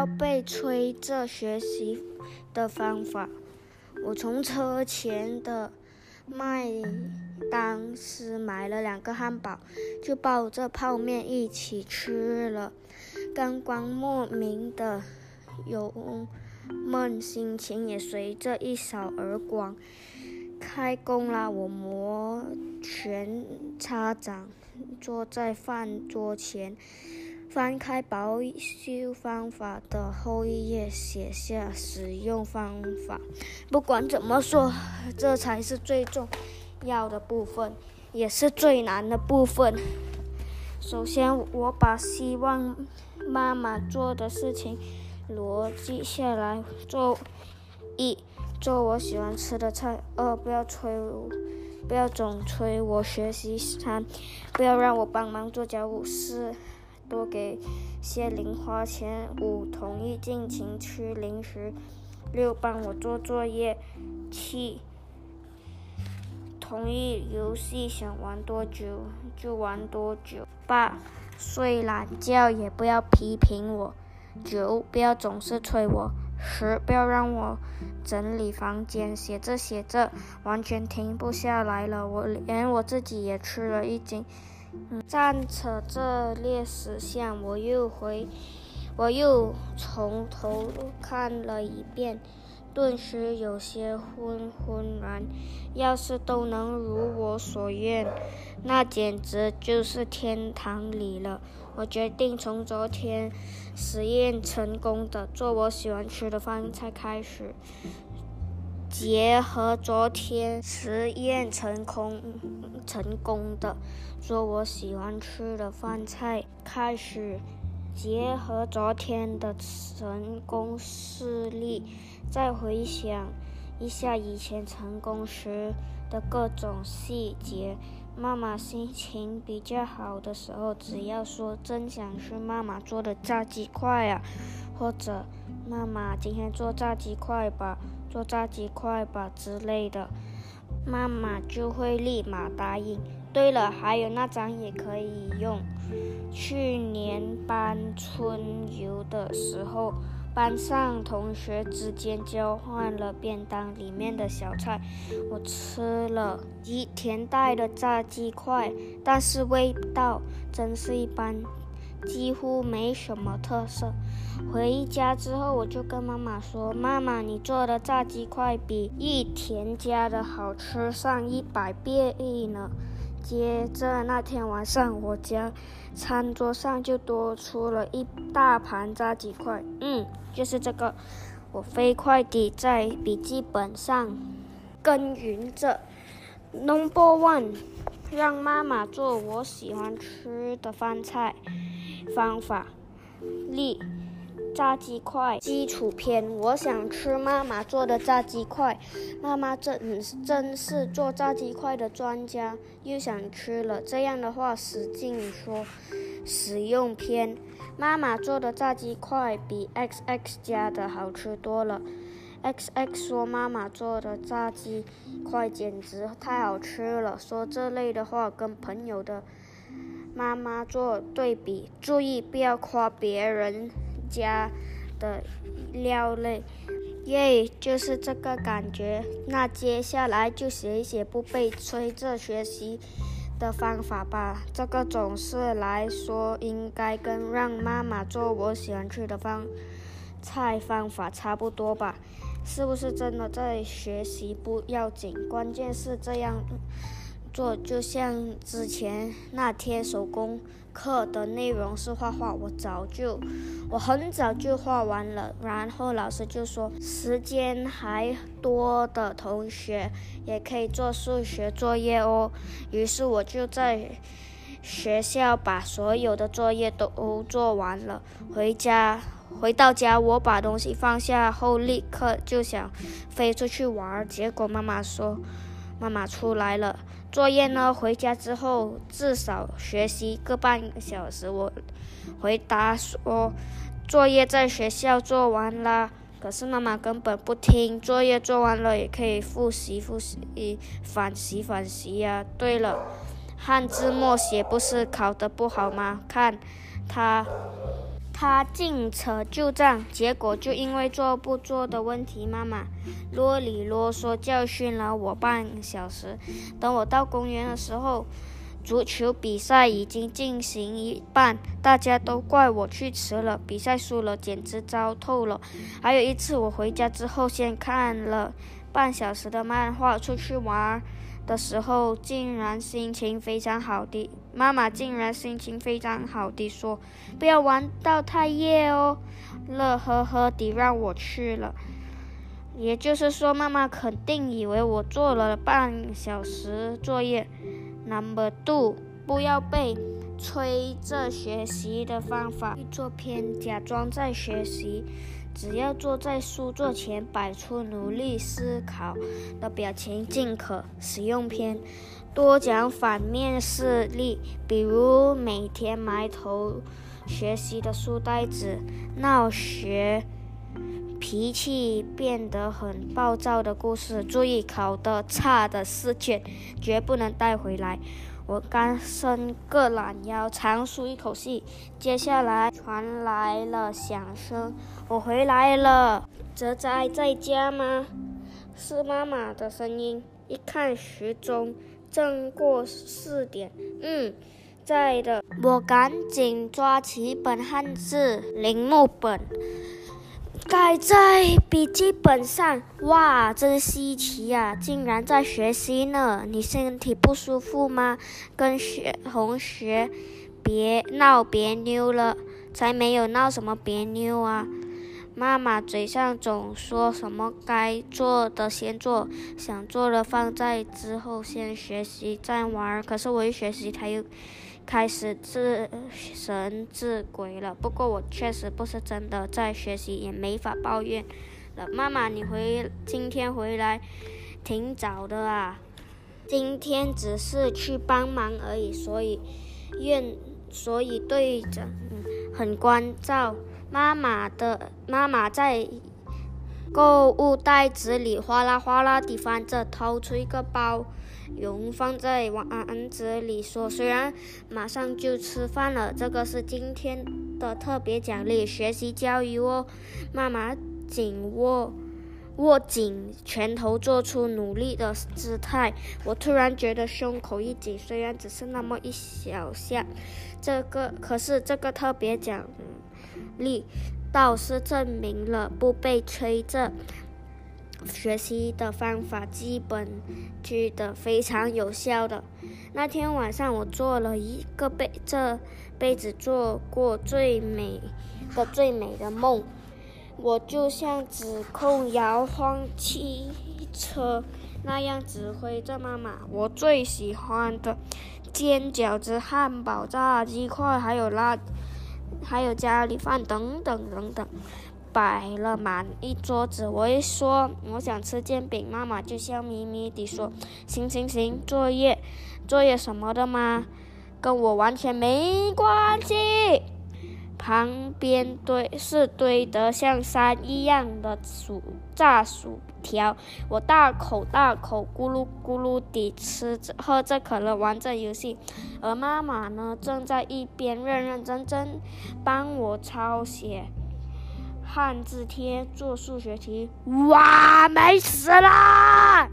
要被催着学习的方法。我从车前的麦当斯买了两个汉堡，就抱着泡面一起吃了。刚刚莫名的忧闷心情也随着一扫而光。开工啦！我摩拳擦掌，坐在饭桌前，翻开保修方法的后一页，写下使用方法。不管怎么说，这才是最重要的部分，也是最难的部分。首先，我把希望妈妈做的事情逻辑下来。做一。做我喜欢吃的菜。二，不要催，不要总催我学习。三，不要让我帮忙做家务。四，多给些零花钱。五，同意尽情吃零食。六，帮我做作业。七，同意游戏想玩多久就玩多久。八，睡懒觉也不要批评我。九，不要总是催我。十，不要让我整理房间。写着写着，完全停不下来了。我连我自己也吃了一惊。站扯这列石像，我又回，我又从头看了一遍，顿时有些昏昏然。要是都能如我所愿，那简直就是天堂里了。我决定从昨天实验成功的做我喜欢吃的饭菜开始，结合昨天实验成功成功的做我喜欢吃的饭菜开始，结合昨天的成功事例，再回想一下以前成功时的各种细节。妈妈心情比较好的时候，只要说“真想吃妈妈做的炸鸡块啊”，或者“妈妈今天做炸鸡块吧，做炸鸡块吧”之类的，妈妈就会立马答应。对了，还有那张也可以用。去年搬春游的时候。班上同学之间交换了便当里面的小菜，我吃了一甜袋的炸鸡块，但是味道真是一般，几乎没什么特色。回家之后，我就跟妈妈说：“妈妈，你做的炸鸡块比益田家的好吃上一百倍呢。”接着那天晚上，我家餐桌上就多出了一大盘炸鸡块。嗯，就是这个。我飞快地在笔记本上耕耘着。Number one，让妈妈做我喜欢吃的饭菜方法。例。炸鸡块基础篇，我想吃妈妈做的炸鸡块。妈妈真真是做炸鸡块的专家，又想吃了。这样的话，使劲说。使用篇，妈妈做的炸鸡块比 X X 家的好吃多了。X X 说妈妈做的炸鸡块简直太好吃了。说这类的话跟朋友的妈妈做对比，注意不要夸别人。家的料类，耶，就是这个感觉。那接下来就写一写不被催着学习的方法吧。这个总是来说，应该跟让妈妈做我喜欢吃的方菜方法差不多吧？是不是真的在学习不要紧，关键是这样。做就像之前那天手工课的内容是画画，我早就我很早就画完了，然后老师就说时间还多的同学也可以做数学作业哦，于是我就在学校把所有的作业都做完了，回家回到家我把东西放下后立刻就想飞出去玩，结果妈妈说。妈妈出来了，作业呢？回家之后至少学习个半小时。我回答说，作业在学校做完了。可是妈妈根本不听，作业做完了也可以复习复习，反习反习呀。对了，汉字默写不是考得不好吗？看，他。他净扯旧账，结果就因为做不做的问题，妈妈啰里啰嗦教训了我半小时。等我到公园的时候，足球比赛已经进行一半，大家都怪我去迟了，比赛输了简直糟透了。还有一次，我回家之后先看了半小时的漫画，出去玩的时候竟然心情非常好的。妈妈竟然心情非常好的说：“不要玩到太夜哦。”乐呵呵地让我去了。也就是说，妈妈肯定以为我做了半小时作业。Number two，不要被催着学习的方法做偏，假装在学习。只要坐在书桌前，摆出努力思考的表情即可。使用篇。多讲反面事例，比如每天埋头学习的书呆子、闹学、脾气变得很暴躁的故事。注意，考得差的试卷绝不能带回来。我刚伸个懒腰，长舒一口气。接下来传来了响声，我回来了。泽仔在家吗？是妈妈的声音。一看时钟。正过四点，嗯，在的。我赶紧抓起本汉字铃木本，盖在笔记本上。哇，真稀奇呀，竟然在学习呢！你身体不舒服吗？跟学同学别闹别扭了，才没有闹什么别扭啊！妈妈嘴上总说什么该做的先做，想做的放在之后，先学习再玩。可是我一学习，他又开始自神自鬼了。不过我确实不是真的在学习，也没法抱怨了。妈妈，你回今天回来挺早的啊？今天只是去帮忙而已，所以愿所以对着很关照。妈妈的妈妈在购物袋子里哗啦哗啦地翻着，掏出一个包邮放在碗子里，说：“虽然马上就吃饭了，这个是今天的特别奖励——学习教育哦。”妈妈紧握握紧拳头，做出努力的姿态。我突然觉得胸口一紧，虽然只是那么一小下，这个可是这个特别奖。励倒是证明了不被催着学习的方法，基本句的非常有效的。那天晚上，我做了一个被这辈子做过最美的最美的梦。我就像指控摇晃汽车那样指挥着妈妈。我最喜欢的煎饺子、汉堡、炸鸡块，还有辣。还有家里饭等等等等，摆了满一桌子。我一说我想吃煎饼，妈妈就笑眯眯地说：“行行行，作业，作业什么的吗？跟我完全没关系。”旁边堆是堆得像山一样的薯炸薯条，我大口大口咕噜咕噜地吃着，喝着可乐，玩着游戏，而妈妈呢，正在一边认认真真帮我抄写汉字贴，做数学题。哇，美死啦！